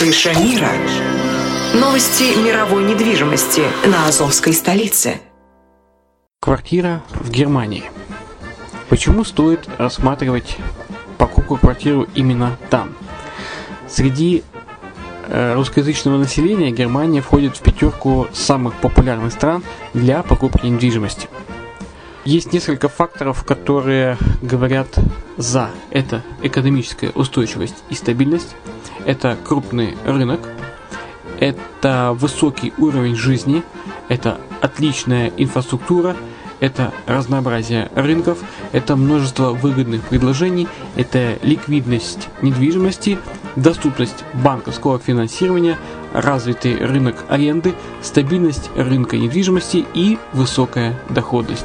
Крыша мира. Новости мировой недвижимости на Азовской столице. Квартира в Германии. Почему стоит рассматривать покупку квартиры именно там? Среди э, русскоязычного населения Германия входит в пятерку самых популярных стран для покупки недвижимости. Есть несколько факторов, которые говорят за. Это экономическая устойчивость и стабильность, это крупный рынок, это высокий уровень жизни, это отличная инфраструктура, это разнообразие рынков, это множество выгодных предложений, это ликвидность недвижимости, доступность банковского финансирования, развитый рынок аренды, стабильность рынка недвижимости и высокая доходность.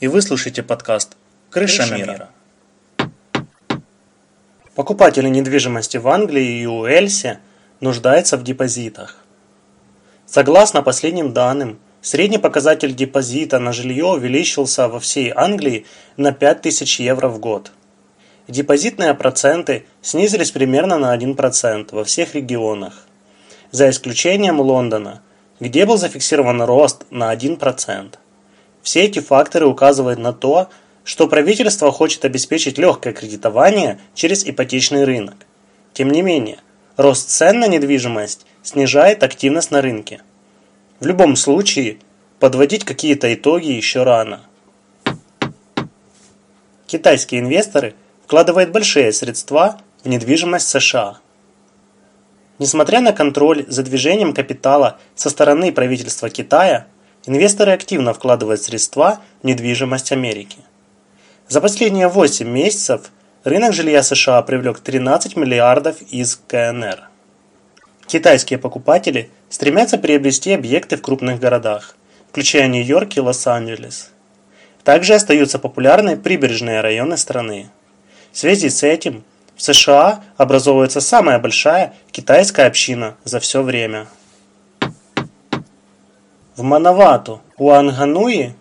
и вы слушаете подкаст Крыша мира. Покупатели недвижимости в Англии и Уэльсе нуждаются в депозитах. Согласно последним данным, средний показатель депозита на жилье увеличился во всей Англии на 5000 евро в год. Депозитные проценты снизились примерно на 1% во всех регионах, за исключением Лондона, где был зафиксирован рост на 1%. Все эти факторы указывают на то, что правительство хочет обеспечить легкое кредитование через ипотечный рынок. Тем не менее, рост цен на недвижимость снижает активность на рынке. В любом случае, подводить какие-то итоги еще рано. Китайские инвесторы вкладывают большие средства в недвижимость США. Несмотря на контроль за движением капитала со стороны правительства Китая, инвесторы активно вкладывают средства в недвижимость Америки. За последние 8 месяцев рынок жилья США привлек 13 миллиардов из КНР. Китайские покупатели стремятся приобрести объекты в крупных городах, включая Нью-Йорк и Лос-Анджелес. Также остаются популярны прибрежные районы страны. В связи с этим в США образовывается самая большая китайская община за все время. В Манавату, Уангануи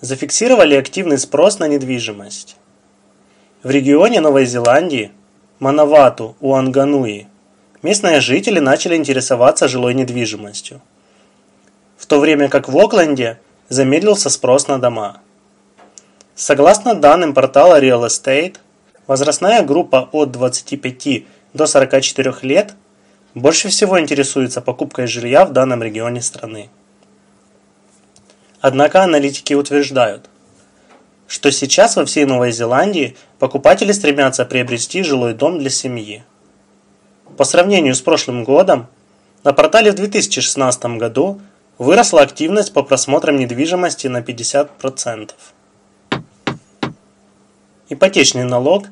зафиксировали активный спрос на недвижимость. В регионе Новой Зеландии, Манавату, Уангануи, местные жители начали интересоваться жилой недвижимостью, в то время как в Окленде замедлился спрос на дома. Согласно данным портала Real Estate, возрастная группа от 25 до 44 лет больше всего интересуется покупкой жилья в данном регионе страны. Однако аналитики утверждают, что сейчас во всей Новой Зеландии покупатели стремятся приобрести жилой дом для семьи. По сравнению с прошлым годом, на портале в 2016 году выросла активность по просмотрам недвижимости на 50%. Ипотечный налог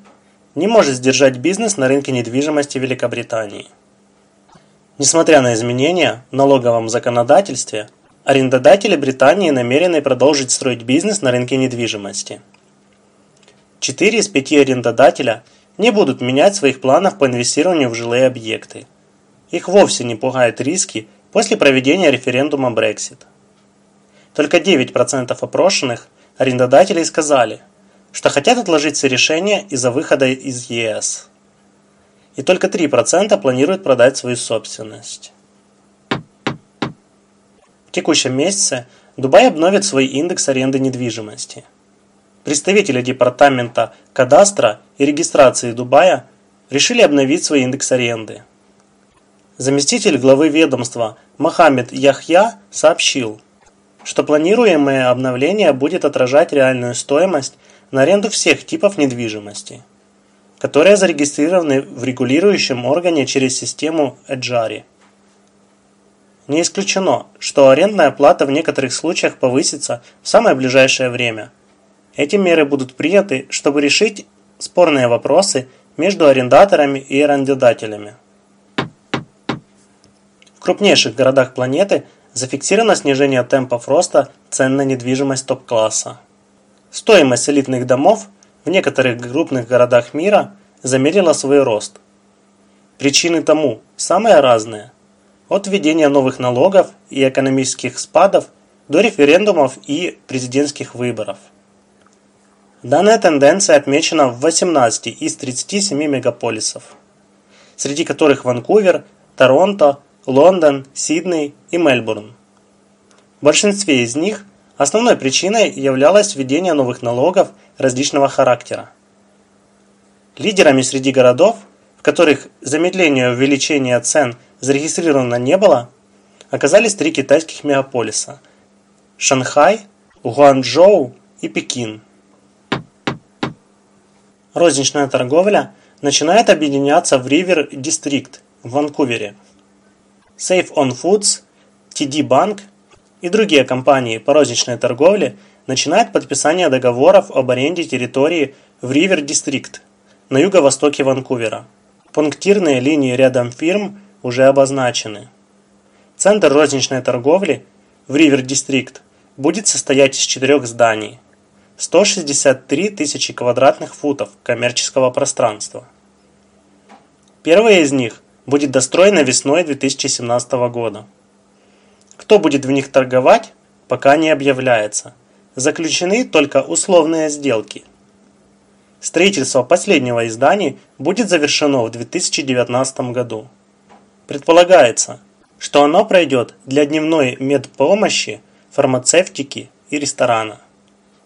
не может сдержать бизнес на рынке недвижимости Великобритании. Несмотря на изменения в налоговом законодательстве, Арендодатели Британии намерены продолжить строить бизнес на рынке недвижимости. Четыре из пяти арендодателя не будут менять своих планов по инвестированию в жилые объекты. Их вовсе не пугают риски после проведения референдума Brexit. Только 9% опрошенных арендодателей сказали, что хотят отложить все решения из-за выхода из ЕС. И только 3% планируют продать свою собственность текущем месяце Дубай обновит свой индекс аренды недвижимости. Представители Департамента кадастра и регистрации Дубая решили обновить свой индекс аренды. Заместитель главы ведомства Мохаммед Яхья сообщил, что планируемое обновление будет отражать реальную стоимость на аренду всех типов недвижимости, которые зарегистрированы в регулирующем органе через систему Эджари. Не исключено, что арендная плата в некоторых случаях повысится в самое ближайшее время. Эти меры будут приняты, чтобы решить спорные вопросы между арендаторами и арендодателями. В крупнейших городах планеты зафиксировано снижение темпов роста цен на недвижимость топ-класса. Стоимость элитных домов в некоторых крупных городах мира замедлила свой рост. Причины тому самые разные – от введения новых налогов и экономических спадов до референдумов и президентских выборов. Данная тенденция отмечена в 18 из 37 мегаполисов, среди которых Ванкувер, Торонто, Лондон, Сидней и Мельбурн. В большинстве из них основной причиной являлось введение новых налогов различного характера. Лидерами среди городов, в которых замедление увеличения цен – зарегистрировано не было, оказались три китайских мегаполиса – Шанхай, Гуанчжоу и Пекин. Розничная торговля начинает объединяться в River District в Ванкувере. Safe on Foods, TD Bank и другие компании по розничной торговле начинают подписание договоров об аренде территории в River District на юго-востоке Ванкувера. Пунктирные линии рядом фирм уже обозначены. Центр розничной торговли в Ривер Дистрикт будет состоять из четырех зданий. 163 тысячи квадратных футов коммерческого пространства. Первая из них будет достроена весной 2017 года. Кто будет в них торговать, пока не объявляется. Заключены только условные сделки. Строительство последнего из зданий будет завершено в 2019 году. Предполагается, что оно пройдет для дневной медпомощи, фармацевтики и ресторана.